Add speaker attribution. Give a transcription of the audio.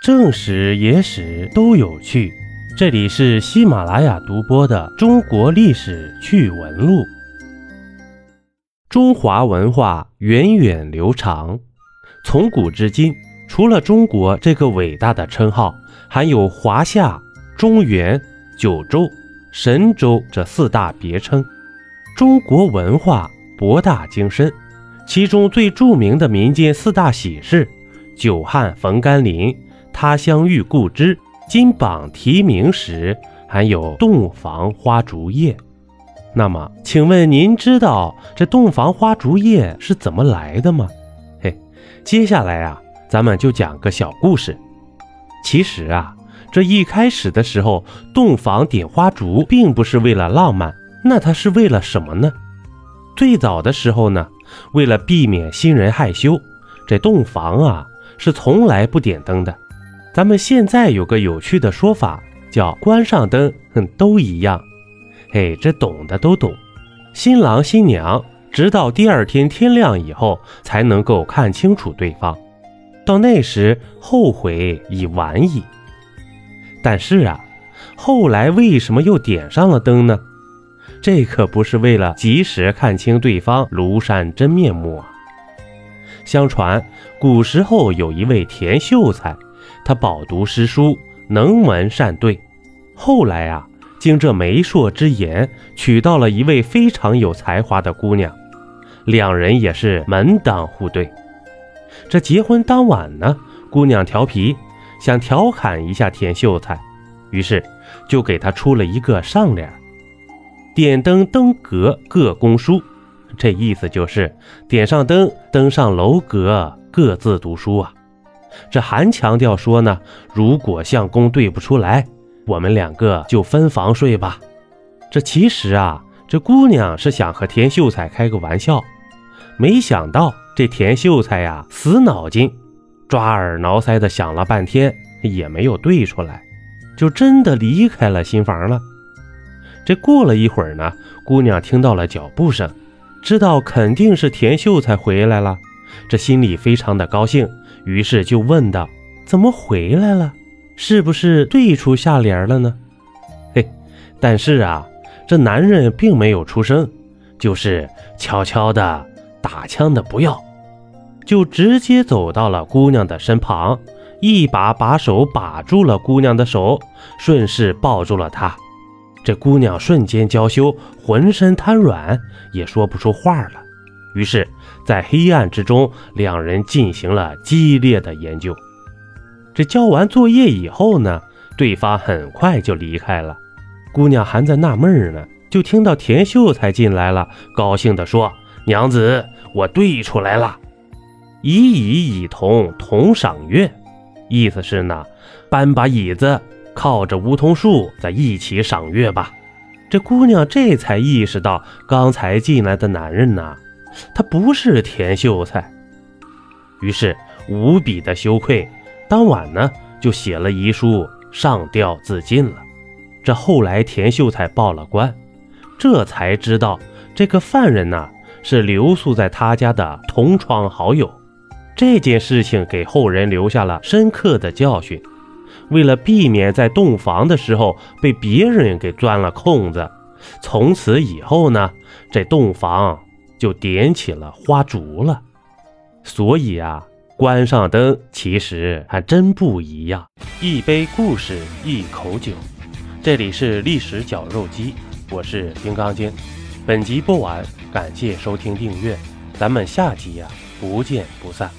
Speaker 1: 正史、野史都有趣，这里是喜马拉雅独播的《中国历史趣闻录》。中华文化源远流长，从古至今，除了中国这个伟大的称号，还有华夏、中原、九州、神州这四大别称。中国文化博大精深，其中最著名的民间四大喜事：久旱逢甘霖。他乡遇故知，金榜题名时，还有洞房花烛夜。那么，请问您知道这洞房花烛夜是怎么来的吗？嘿，接下来啊，咱们就讲个小故事。其实啊，这一开始的时候，洞房点花烛并不是为了浪漫，那它是为了什么呢？最早的时候呢，为了避免新人害羞，这洞房啊是从来不点灯的。咱们现在有个有趣的说法，叫关上灯，哼，都一样。嘿，这懂的都懂。新郎新娘直到第二天天亮以后才能够看清楚对方，到那时后悔已晚矣。但是啊，后来为什么又点上了灯呢？这可不是为了及时看清对方庐山真面目啊。相传古时候有一位田秀才。他饱读诗书，能文善对。后来啊，经这媒妁之言，娶到了一位非常有才华的姑娘，两人也是门当户对。这结婚当晚呢，姑娘调皮，想调侃一下田秀才，于是就给他出了一个上联：“点灯登阁各攻书。”这意思就是点上灯，登上楼阁，各自读书啊。这还强调说呢，如果相公对不出来，我们两个就分房睡吧。这其实啊，这姑娘是想和田秀才开个玩笑，没想到这田秀才呀，死脑筋，抓耳挠腮的想了半天，也没有对出来，就真的离开了新房了。这过了一会儿呢，姑娘听到了脚步声，知道肯定是田秀才回来了，这心里非常的高兴。于是就问道：“怎么回来了？是不是对出下联了呢？”嘿，但是啊，这男人并没有出声，就是悄悄的打枪的不要，就直接走到了姑娘的身旁，一把把手把住了姑娘的手，顺势抱住了她。这姑娘瞬间娇羞，浑身瘫软，也说不出话了。于是，在黑暗之中，两人进行了激烈的研究。这交完作业以后呢，对方很快就离开了。姑娘还在纳闷呢，就听到田秀才进来了，高兴地说：“娘子，我对出来了，以乙以同同赏月。”意思是呢，搬把椅子，靠着梧桐树，在一起赏月吧。这姑娘这才意识到，刚才进来的男人呢。他不是田秀才，于是无比的羞愧，当晚呢就写了遗书上吊自尽了。这后来田秀才报了官，这才知道这个犯人呢是留宿在他家的同窗好友。这件事情给后人留下了深刻的教训。为了避免在洞房的时候被别人给钻了空子，从此以后呢，这洞房。就点起了花烛了，所以啊，关上灯其实还真不一样。一杯故事，一口酒，这里是历史绞肉机，我是金刚经。本集播完，感谢收听订阅，咱们下集呀，不见不散。